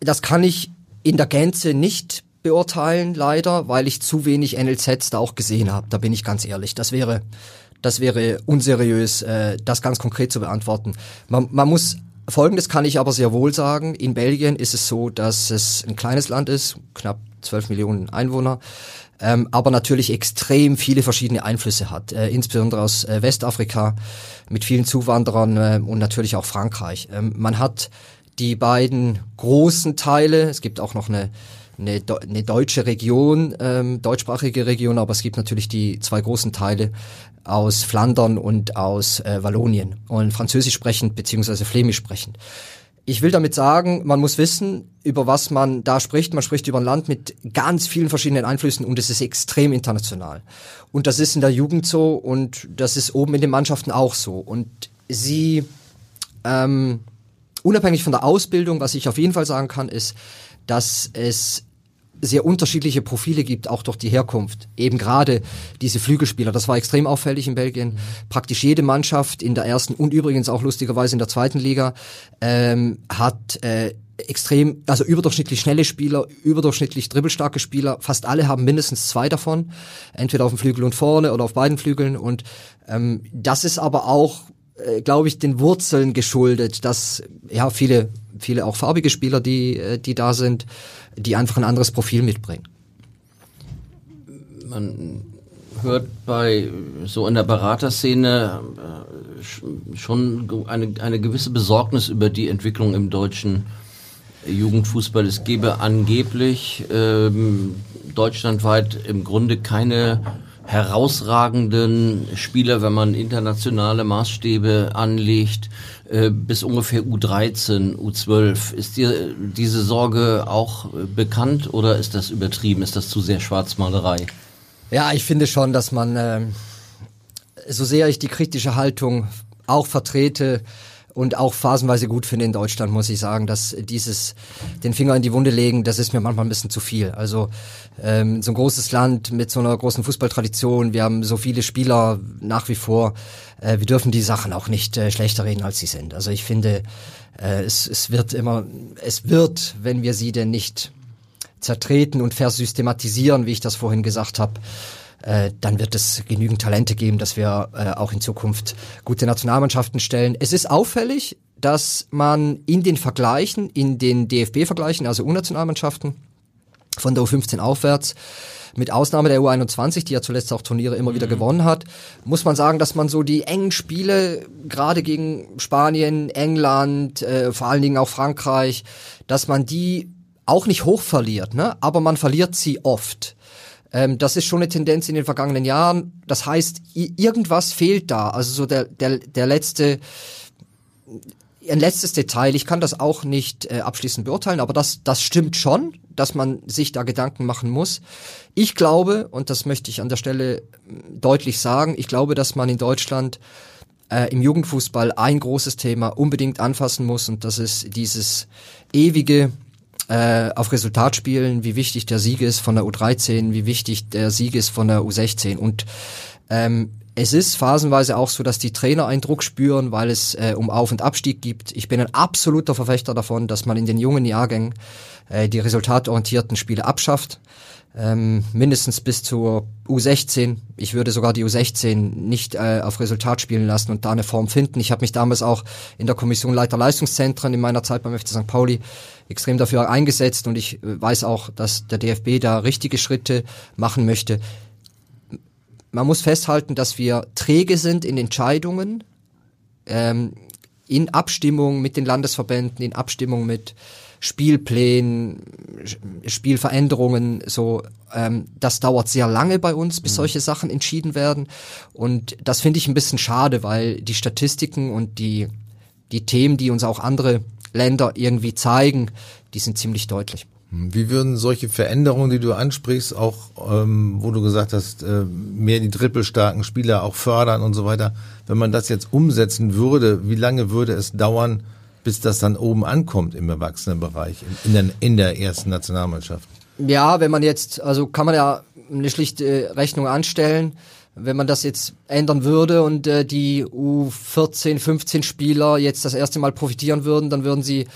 Das kann ich in der Gänze nicht beurteilen, leider, weil ich zu wenig NLZs da auch gesehen habe. Da bin ich ganz ehrlich. Das wäre das wäre unseriös, äh, das ganz konkret zu beantworten. Man, man muss Folgendes kann ich aber sehr wohl sagen. In Belgien ist es so, dass es ein kleines Land ist, knapp 12 Millionen Einwohner, ähm, aber natürlich extrem viele verschiedene Einflüsse hat, äh, insbesondere aus äh, Westafrika mit vielen Zuwanderern äh, und natürlich auch Frankreich. Ähm, man hat die beiden großen Teile, es gibt auch noch eine eine, eine deutsche Region, ähm, deutschsprachige Region, aber es gibt natürlich die zwei großen Teile aus Flandern und aus äh, Wallonien und Französisch sprechend beziehungsweise Flämisch sprechend. Ich will damit sagen, man muss wissen, über was man da spricht. Man spricht über ein Land mit ganz vielen verschiedenen Einflüssen und es ist extrem international. Und das ist in der Jugend so und das ist oben in den Mannschaften auch so. Und sie, ähm, unabhängig von der Ausbildung, was ich auf jeden Fall sagen kann, ist, dass es sehr unterschiedliche Profile gibt, auch durch die Herkunft. Eben gerade diese Flügelspieler, das war extrem auffällig in Belgien. Mhm. Praktisch jede Mannschaft in der ersten und übrigens auch lustigerweise in der zweiten Liga ähm, hat äh, extrem, also überdurchschnittlich schnelle Spieler, überdurchschnittlich dribbelstarke Spieler. Fast alle haben mindestens zwei davon, entweder auf dem Flügel und vorne oder auf beiden Flügeln. Und ähm, das ist aber auch, äh, glaube ich, den Wurzeln geschuldet, dass ja viele, viele auch farbige Spieler, die, äh, die da sind, die einfach ein anderes Profil mitbringen. Man hört bei so in der Beraterszene äh, schon eine, eine gewisse Besorgnis über die Entwicklung im deutschen Jugendfußball. Es gebe angeblich ähm, deutschlandweit im Grunde keine herausragenden Spieler, wenn man internationale Maßstäbe anlegt, äh, bis ungefähr U13, U12. Ist dir diese Sorge auch bekannt oder ist das übertrieben? Ist das zu sehr Schwarzmalerei? Ja, ich finde schon, dass man, äh, so sehr ich die kritische Haltung auch vertrete, und auch phasenweise gut finde in Deutschland, muss ich sagen, dass dieses den Finger in die Wunde legen, das ist mir manchmal ein bisschen zu viel. Also ähm, so ein großes Land mit so einer großen Fußballtradition, wir haben so viele Spieler nach wie vor, äh, wir dürfen die Sachen auch nicht äh, schlechter reden, als sie sind. Also ich finde, äh, es, es wird immer, es wird, wenn wir sie denn nicht zertreten und versystematisieren, wie ich das vorhin gesagt habe, äh, dann wird es genügend Talente geben, dass wir äh, auch in Zukunft gute Nationalmannschaften stellen. Es ist auffällig, dass man in den Vergleichen, in den DFB-Vergleichen, also U-Nationalmannschaften von der U15 aufwärts, mit Ausnahme der U21, die ja zuletzt auch Turniere immer mhm. wieder gewonnen hat, muss man sagen, dass man so die engen Spiele, gerade gegen Spanien, England, äh, vor allen Dingen auch Frankreich, dass man die auch nicht hoch verliert, ne? aber man verliert sie oft. Ähm, das ist schon eine Tendenz in den vergangenen Jahren. Das heißt, irgendwas fehlt da. Also so der, der, der letzte, ein letztes Detail. Ich kann das auch nicht äh, abschließend beurteilen, aber das, das stimmt schon, dass man sich da Gedanken machen muss. Ich glaube, und das möchte ich an der Stelle deutlich sagen, ich glaube, dass man in Deutschland äh, im Jugendfußball ein großes Thema unbedingt anfassen muss und das ist dieses ewige äh, auf Resultat spielen, wie wichtig der Sieg ist von der U13, wie wichtig der Sieg ist von der U16. Und ähm, es ist phasenweise auch so, dass die Trainer einen Druck spüren, weil es äh, um Auf- und Abstieg gibt. Ich bin ein absoluter Verfechter davon, dass man in den jungen Jahrgängen äh, die resultatorientierten Spiele abschafft ähm, mindestens bis zur U16. Ich würde sogar die U16 nicht äh, auf Resultat spielen lassen und da eine Form finden. Ich habe mich damals auch in der Kommission Leiter Leistungszentren in meiner Zeit beim FC St. Pauli extrem dafür eingesetzt und ich äh, weiß auch, dass der DFB da richtige Schritte machen möchte. Man muss festhalten, dass wir träge sind in Entscheidungen, ähm, in Abstimmung mit den Landesverbänden, in Abstimmung mit Spielplänen, Spielveränderungen, so, ähm, das dauert sehr lange bei uns, bis mhm. solche Sachen entschieden werden. Und das finde ich ein bisschen schade, weil die Statistiken und die, die Themen, die uns auch andere Länder irgendwie zeigen, die sind ziemlich deutlich. Hm, wie würden solche Veränderungen, die du ansprichst, auch ähm, wo du gesagt hast, äh, mehr die trippelstarken Spieler auch fördern und so weiter, wenn man das jetzt umsetzen würde, wie lange würde es dauern, bis das dann oben ankommt im Erwachsenenbereich, in der, in der ersten Nationalmannschaft? Ja, wenn man jetzt, also kann man ja eine schlichte Rechnung anstellen. Wenn man das jetzt ändern würde und äh, die U14, 15 Spieler jetzt das erste Mal profitieren würden, dann würden sie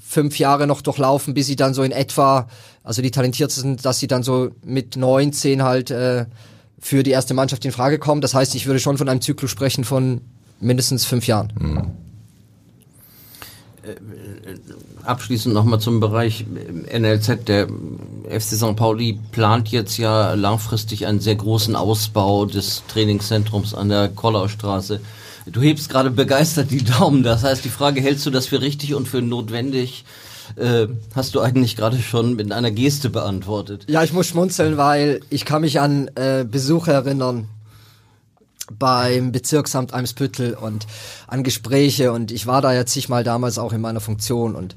fünf Jahre noch durchlaufen, bis sie dann so in etwa, also die talentiertesten dass sie dann so mit neun, zehn halt äh, für die erste Mannschaft in Frage kommen. Das heißt, ich würde schon von einem Zyklus sprechen von mindestens fünf Jahren. Mhm. Äh, abschließend nochmal zum Bereich NLZ. Der FC St. Pauli plant jetzt ja langfristig einen sehr großen Ausbau des Trainingszentrums an der Kollaustraße. Du hebst gerade begeistert die Daumen. Das heißt, die Frage, hältst du das für richtig und für notwendig? Äh, hast du eigentlich gerade schon mit einer Geste beantwortet. Ja, ich muss schmunzeln, weil ich kann mich an äh, Besuche erinnern beim Bezirksamt Eimsbüttel und an Gespräche und ich war da jetzt zigmal damals auch in meiner Funktion und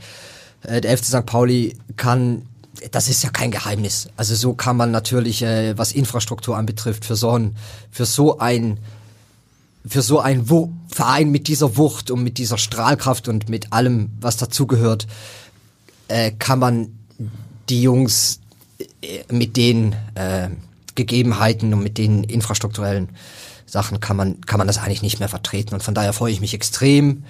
äh, der FC St. Pauli kann das ist ja kein Geheimnis. Also so kann man natürlich, äh, was Infrastruktur anbetrifft, für so ein, für so ein, für so ein Wu Verein mit dieser Wucht und mit dieser Strahlkraft und mit allem, was dazugehört, äh, kann man die Jungs äh, mit den äh, Gegebenheiten und mit den infrastrukturellen Sachen kann man, kann man das eigentlich nicht mehr vertreten. Und von daher freue ich mich extrem,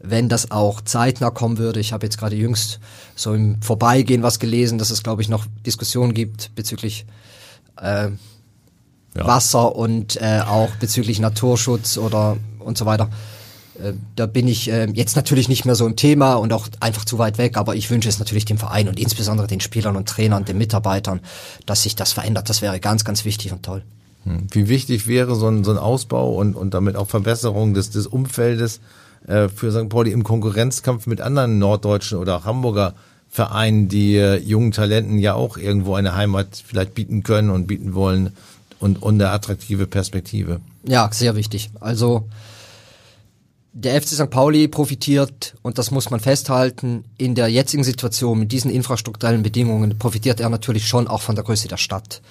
wenn das auch zeitnah kommen würde. Ich habe jetzt gerade jüngst so im Vorbeigehen was gelesen, dass es, glaube ich, noch Diskussionen gibt bezüglich äh, ja. Wasser und äh, auch bezüglich Naturschutz oder und so weiter. Äh, da bin ich äh, jetzt natürlich nicht mehr so im Thema und auch einfach zu weit weg, aber ich wünsche es natürlich dem Verein und insbesondere den Spielern und Trainern, den Mitarbeitern, dass sich das verändert. Das wäre ganz, ganz wichtig und toll. Hm. Wie wichtig wäre so ein, so ein Ausbau und, und damit auch Verbesserung des, des Umfeldes äh, für St. Pauli im Konkurrenzkampf mit anderen norddeutschen oder Hamburger Vereinen, die äh, jungen Talenten ja auch irgendwo eine Heimat vielleicht bieten können und bieten wollen und, und eine attraktive Perspektive. Ja, sehr wichtig. Also der FC St. Pauli profitiert, und das muss man festhalten, in der jetzigen Situation mit diesen infrastrukturellen Bedingungen profitiert er natürlich schon auch von der Größe der Stadt.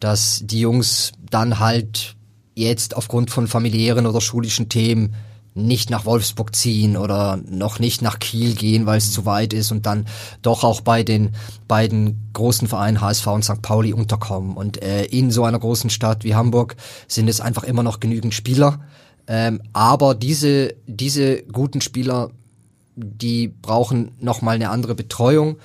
Dass die Jungs dann halt jetzt aufgrund von familiären oder schulischen Themen nicht nach Wolfsburg ziehen oder noch nicht nach Kiel gehen, weil es zu weit ist und dann doch auch bei den beiden großen Vereinen HSV und St. Pauli unterkommen. Und äh, in so einer großen Stadt wie Hamburg sind es einfach immer noch genügend Spieler. Ähm, aber diese, diese guten Spieler, die brauchen nochmal eine andere Betreuung.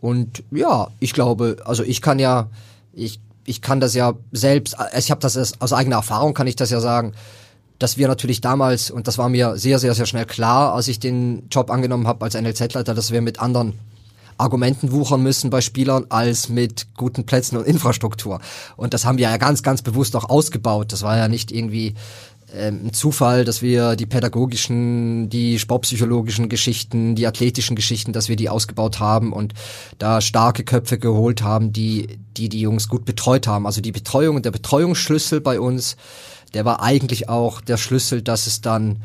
Und ja, ich glaube, also ich kann ja, ich, ich kann das ja selbst, also ich habe das aus eigener Erfahrung, kann ich das ja sagen, dass wir natürlich damals, und das war mir sehr, sehr, sehr schnell klar, als ich den Job angenommen habe als NLZ-Leiter, dass wir mit anderen Argumenten wuchern müssen bei Spielern als mit guten Plätzen und Infrastruktur. Und das haben wir ja ganz, ganz bewusst auch ausgebaut. Das war ja nicht irgendwie ein Zufall, dass wir die pädagogischen, die sportpsychologischen Geschichten, die athletischen Geschichten, dass wir die ausgebaut haben und da starke Köpfe geholt haben, die die, die Jungs gut betreut haben. Also die Betreuung und der Betreuungsschlüssel bei uns der war eigentlich auch der Schlüssel, dass es dann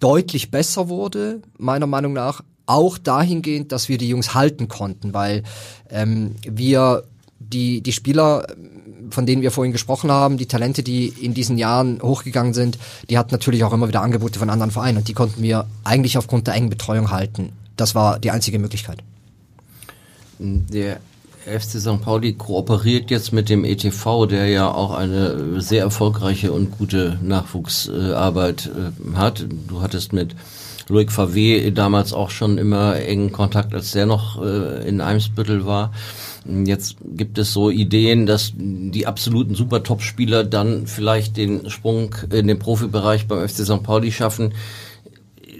deutlich besser wurde, meiner Meinung nach. Auch dahingehend, dass wir die Jungs halten konnten, weil ähm, wir die, die Spieler, von denen wir vorhin gesprochen haben, die Talente, die in diesen Jahren hochgegangen sind, die hatten natürlich auch immer wieder Angebote von anderen Vereinen und die konnten wir eigentlich aufgrund der engen Betreuung halten. Das war die einzige Möglichkeit. Der FC St. Pauli kooperiert jetzt mit dem ETV, der ja auch eine sehr erfolgreiche und gute Nachwuchsarbeit äh, hat. Du hattest mit Loic Favé damals auch schon immer engen Kontakt, als der noch äh, in Eimsbüttel war. Jetzt gibt es so Ideen, dass die absoluten Super-Top-Spieler dann vielleicht den Sprung in den Profibereich beim FC St. Pauli schaffen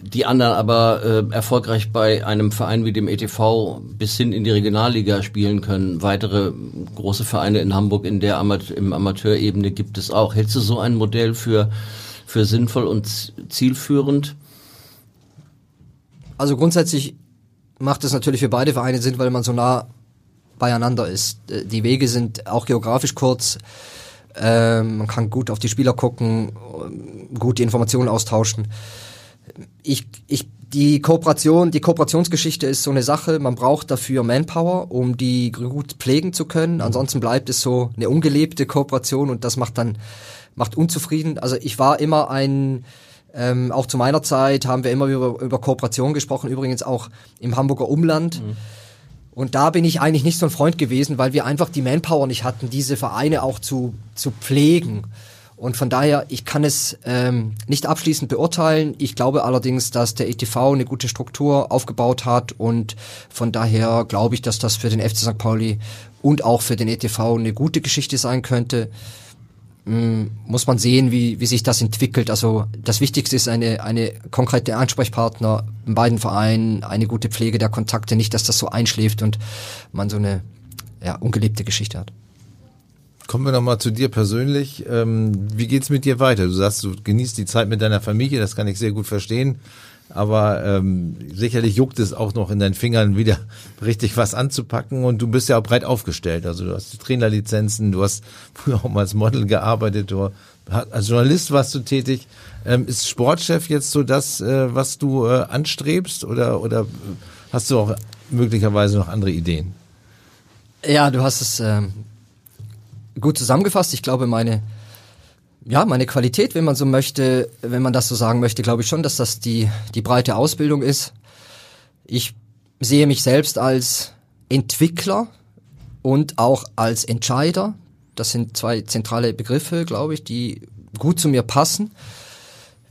die anderen aber äh, erfolgreich bei einem Verein wie dem ETV bis hin in die Regionalliga spielen können. Weitere große Vereine in Hamburg in der Amat im Amateurebene gibt es auch. Hältst du so ein Modell für, für sinnvoll und zielführend? Also grundsätzlich macht es natürlich für beide Vereine Sinn, weil man so nah beieinander ist. Äh, die Wege sind auch geografisch kurz. Ähm, man kann gut auf die Spieler gucken, gut die Informationen austauschen ich, ich, die Kooperation, die Kooperationsgeschichte ist so eine Sache. Man braucht dafür Manpower, um die gut pflegen zu können. Ansonsten bleibt es so eine ungelebte Kooperation und das macht dann, macht unzufrieden. Also ich war immer ein, ähm, auch zu meiner Zeit haben wir immer über, über Kooperation gesprochen, übrigens auch im Hamburger Umland. Mhm. Und da bin ich eigentlich nicht so ein Freund gewesen, weil wir einfach die Manpower nicht hatten, diese Vereine auch zu, zu pflegen. Und von daher, ich kann es ähm, nicht abschließend beurteilen. Ich glaube allerdings, dass der ETV eine gute Struktur aufgebaut hat und von daher glaube ich, dass das für den FC St. Pauli und auch für den ETV eine gute Geschichte sein könnte. Ähm, muss man sehen, wie, wie sich das entwickelt. Also das Wichtigste ist eine, eine konkrete Ansprechpartner in beiden Vereinen, eine gute Pflege der Kontakte, nicht, dass das so einschläft und man so eine ja, ungelebte Geschichte hat. Kommen wir nochmal zu dir persönlich. Ähm, wie geht's mit dir weiter? Du sagst, du genießt die Zeit mit deiner Familie, das kann ich sehr gut verstehen. Aber ähm, sicherlich juckt es auch noch in deinen Fingern wieder richtig was anzupacken und du bist ja auch breit aufgestellt. Also du hast die Trainerlizenzen, du hast früher auch mal als Model gearbeitet, du, als Journalist warst du tätig. Ähm, ist Sportchef jetzt so das, äh, was du äh, anstrebst oder, oder hast du auch möglicherweise noch andere Ideen? Ja, du hast es ähm, gut zusammengefasst. Ich glaube, meine, ja, meine Qualität, wenn man so möchte, wenn man das so sagen möchte, glaube ich schon, dass das die, die breite Ausbildung ist. Ich sehe mich selbst als Entwickler und auch als Entscheider. Das sind zwei zentrale Begriffe, glaube ich, die gut zu mir passen.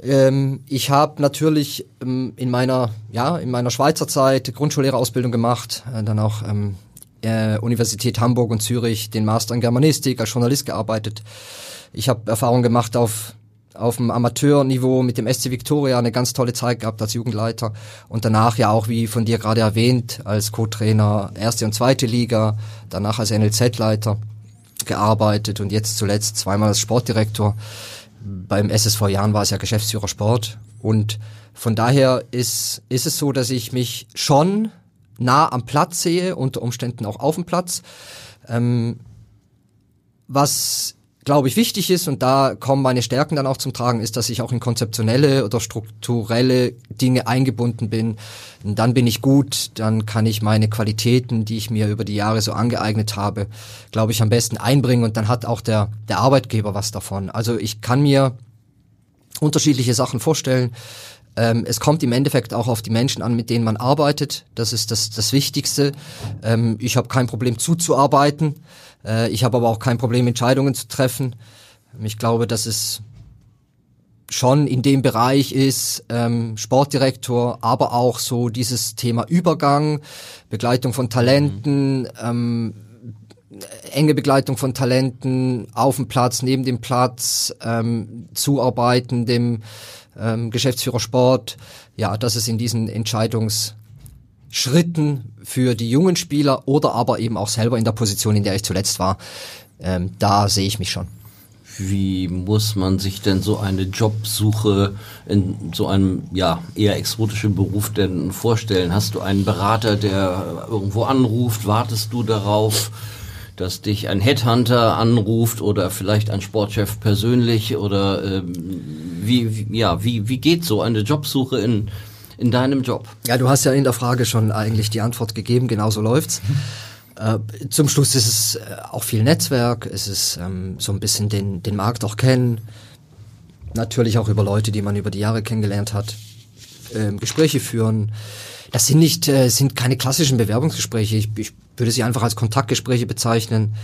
Ähm, ich habe natürlich ähm, in meiner ja in meiner Schweizer Zeit Grundschullehrerausbildung gemacht, äh, dann auch ähm, äh, Universität Hamburg und Zürich den Master in Germanistik als Journalist gearbeitet. Ich habe Erfahrung gemacht auf auf dem Amateurniveau mit dem SC Victoria eine ganz tolle Zeit gehabt als Jugendleiter und danach ja auch, wie von dir gerade erwähnt, als Co-Trainer erste und zweite Liga, danach als NLZ-Leiter gearbeitet und jetzt zuletzt zweimal als Sportdirektor. Beim SSV Jahren war es ja Geschäftsführer Sport und von daher ist, ist es so, dass ich mich schon nah am Platz sehe, unter Umständen auch auf dem Platz. Ähm, was glaube ich, wichtig ist, und da kommen meine Stärken dann auch zum Tragen, ist, dass ich auch in konzeptionelle oder strukturelle Dinge eingebunden bin. Und dann bin ich gut, dann kann ich meine Qualitäten, die ich mir über die Jahre so angeeignet habe, glaube ich, am besten einbringen und dann hat auch der, der Arbeitgeber was davon. Also ich kann mir unterschiedliche Sachen vorstellen. Ähm, es kommt im Endeffekt auch auf die Menschen an, mit denen man arbeitet. Das ist das, das Wichtigste. Ähm, ich habe kein Problem zuzuarbeiten. Äh, ich habe aber auch kein Problem, Entscheidungen zu treffen. Ich glaube, dass es schon in dem Bereich ist, ähm, Sportdirektor, aber auch so dieses Thema Übergang, Begleitung von Talenten, ähm, enge Begleitung von Talenten auf dem Platz, neben dem Platz, ähm, zuarbeiten dem ähm, Geschäftsführer Sport. Ja, dass es in diesen Entscheidungs Schritten für die jungen Spieler oder aber eben auch selber in der Position, in der ich zuletzt war. Ähm, da sehe ich mich schon. Wie muss man sich denn so eine Jobsuche in so einem ja eher exotischen Beruf denn vorstellen? Hast du einen Berater, der irgendwo anruft? Wartest du darauf, dass dich ein Headhunter anruft oder vielleicht ein Sportchef persönlich? Oder ähm, wie, wie ja wie wie geht so eine Jobsuche in in deinem Job? Ja, du hast ja in der Frage schon eigentlich die Antwort gegeben, genau so läuft's. Äh, zum Schluss ist es äh, auch viel Netzwerk, es ist ähm, so ein bisschen den, den Markt auch kennen, natürlich auch über Leute, die man über die Jahre kennengelernt hat, ähm, Gespräche führen. Das sind nicht, äh, sind keine klassischen Bewerbungsgespräche. Ich, ich würde sie einfach als Kontaktgespräche bezeichnen.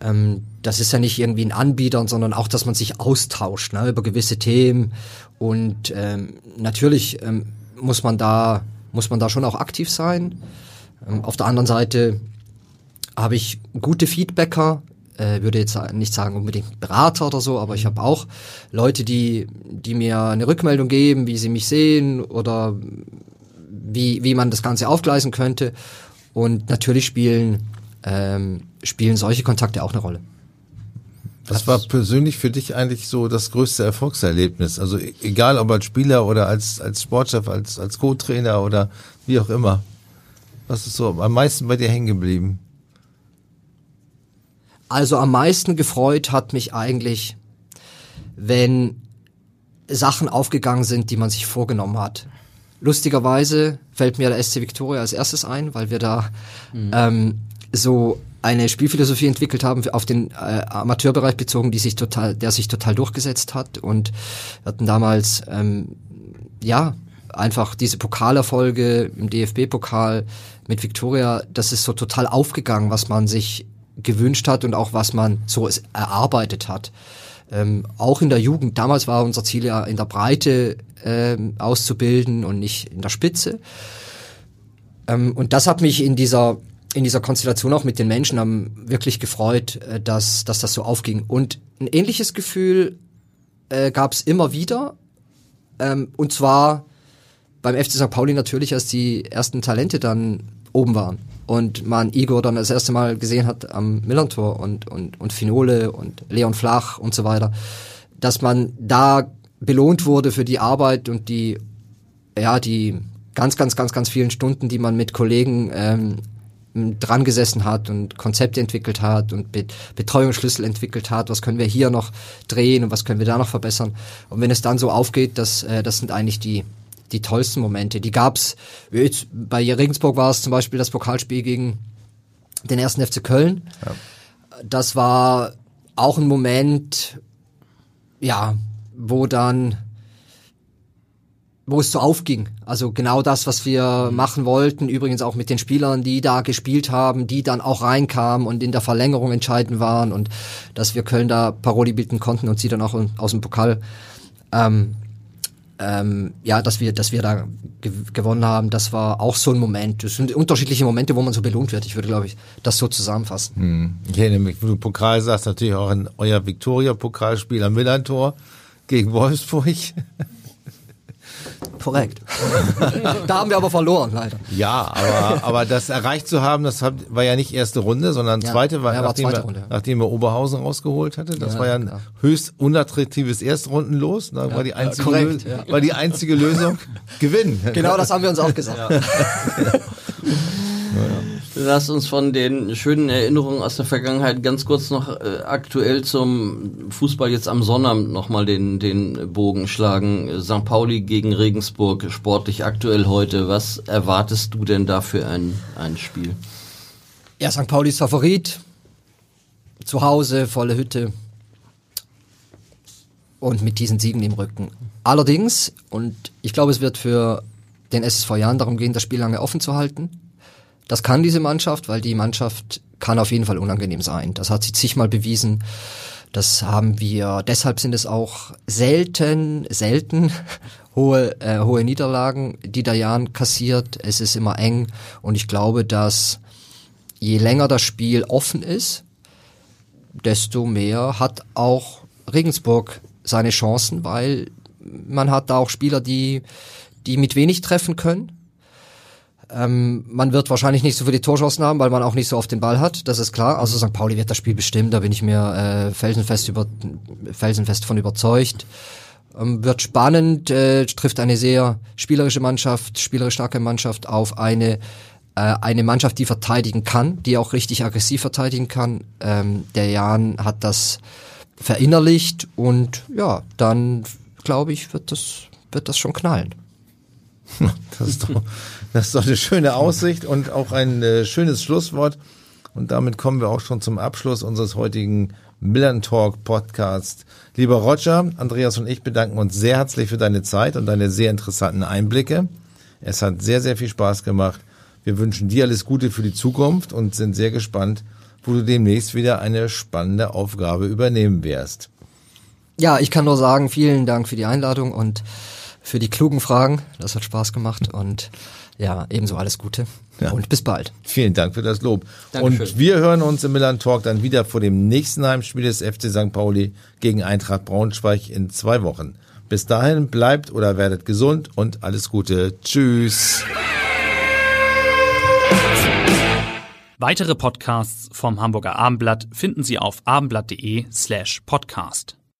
Ähm, das ist ja nicht irgendwie ein Anbieter, sondern auch, dass man sich austauscht ne, über gewisse Themen. Und ähm, natürlich ähm, muss man da, muss man da schon auch aktiv sein. Ähm, auf der anderen Seite habe ich gute Feedbacker, äh, würde jetzt nicht sagen unbedingt Berater oder so, aber ich habe auch Leute, die, die mir eine Rückmeldung geben, wie sie mich sehen oder wie, wie man das Ganze aufgleisen könnte. Und natürlich spielen, ähm, spielen solche Kontakte auch eine Rolle. Was war persönlich für dich eigentlich so das größte Erfolgserlebnis? Also e-, egal ob als Spieler oder als, als Sportchef, als, als Co-Trainer oder wie auch immer. Was ist so am meisten bei dir hängen geblieben? Also am meisten gefreut hat mich eigentlich, wenn Sachen aufgegangen sind, die man sich vorgenommen hat. Lustigerweise fällt mir der SC Victoria als erstes ein, weil wir da mhm. ähm, so eine Spielphilosophie entwickelt haben auf den äh, Amateurbereich bezogen, die sich total, der sich total durchgesetzt hat und hatten damals ähm, ja einfach diese Pokalerfolge im DFB-Pokal mit Victoria, das ist so total aufgegangen, was man sich gewünscht hat und auch was man so erarbeitet hat. Ähm, auch in der Jugend, damals war unser Ziel ja in der Breite ähm, auszubilden und nicht in der Spitze. Ähm, und das hat mich in dieser in dieser Konstellation auch mit den Menschen haben wirklich gefreut, äh, dass, dass das so aufging. Und ein ähnliches Gefühl äh, gab es immer wieder. Ähm, und zwar beim FC St. Pauli natürlich, als die ersten Talente dann oben waren. Und man Igor dann das erste Mal gesehen hat am Millantor und, und, und Finole und Leon Flach und so weiter. Dass man da belohnt wurde für die Arbeit und die, ja, die ganz, ganz, ganz, ganz vielen Stunden, die man mit Kollegen ähm, dran gesessen hat und Konzepte entwickelt hat und Betreuungsschlüssel entwickelt hat, was können wir hier noch drehen und was können wir da noch verbessern. Und wenn es dann so aufgeht, dass äh, das sind eigentlich die die tollsten Momente. Die gab's jetzt bei Regensburg war es zum Beispiel das Pokalspiel gegen den ersten FC Köln. Ja. Das war auch ein Moment, ja, wo dann wo es so aufging. Also genau das, was wir mhm. machen wollten, übrigens auch mit den Spielern, die da gespielt haben, die dann auch reinkamen und in der Verlängerung entscheidend waren und dass wir Köln da Paroli bilden konnten und sie dann auch aus dem Pokal ähm, ähm, ja, dass wir, dass wir da ge gewonnen haben, das war auch so ein Moment. Das sind unterschiedliche Momente, wo man so belohnt wird. Ich würde, glaube ich, das so zusammenfassen. Hm. Ich erinnere mich, wo du Pokal sagst, natürlich auch in euer Viktoria-Pokalspiel am Millantor gegen Wolfsburg. Korrekt. da haben wir aber verloren, leider. Ja, aber, aber das erreicht zu haben, das war ja nicht erste Runde, sondern zweite, ja, war, ja, nachdem, zweite Runde, ja. nachdem er Oberhausen rausgeholt hatte. Das war ja ein klar. höchst unattraktives Erstrundenlos. Da war, die einzige korrekt, war die einzige Lösung Gewinn. Genau das haben wir uns auch gesagt. Lass uns von den schönen Erinnerungen aus der Vergangenheit ganz kurz noch äh, aktuell zum Fußball jetzt am Sonnabend nochmal den, den Bogen schlagen. St. Pauli gegen Regensburg, sportlich aktuell heute. Was erwartest du denn da für ein, ein Spiel? Ja, St. Pauli ist Favorit. Zu Hause, volle Hütte. Und mit diesen Siegen im Rücken. Allerdings, und ich glaube, es wird für den SSV Jahren darum gehen, das Spiel lange offen zu halten. Das kann diese Mannschaft, weil die Mannschaft kann auf jeden Fall unangenehm sein. Das hat sie zigmal bewiesen. Das haben wir, deshalb sind es auch selten, selten hohe, äh, hohe Niederlagen, die der Jan kassiert. Es ist immer eng und ich glaube, dass je länger das Spiel offen ist, desto mehr hat auch Regensburg seine Chancen, weil man hat da auch Spieler, die, die mit wenig treffen können. Ähm, man wird wahrscheinlich nicht so viele Torchancen haben, weil man auch nicht so oft den Ball hat, das ist klar. Also St. Pauli wird das Spiel bestimmen, da bin ich mir äh, felsenfest, über, felsenfest von überzeugt. Ähm, wird spannend, äh, trifft eine sehr spielerische Mannschaft, spielerisch starke Mannschaft auf eine äh, eine Mannschaft, die verteidigen kann, die auch richtig aggressiv verteidigen kann. Ähm, der Jan hat das verinnerlicht und ja, dann glaube ich, wird das, wird das schon knallen. Das ist, doch, das ist doch eine schöne Aussicht und auch ein äh, schönes Schlusswort. Und damit kommen wir auch schon zum Abschluss unseres heutigen Millern Talk Podcast. Lieber Roger, Andreas und ich bedanken uns sehr herzlich für deine Zeit und deine sehr interessanten Einblicke. Es hat sehr, sehr viel Spaß gemacht. Wir wünschen dir alles Gute für die Zukunft und sind sehr gespannt, wo du demnächst wieder eine spannende Aufgabe übernehmen wirst. Ja, ich kann nur sagen, vielen Dank für die Einladung und für die klugen Fragen. Das hat Spaß gemacht und ja, ebenso alles Gute. Ja. Und bis bald. Vielen Dank für das Lob. Dankeschön. Und wir hören uns im Milan Talk dann wieder vor dem nächsten Heimspiel des FC St. Pauli gegen Eintracht Braunschweig in zwei Wochen. Bis dahin bleibt oder werdet gesund und alles Gute. Tschüss. Weitere Podcasts vom Hamburger Abendblatt finden Sie auf abendblatt.de slash podcast.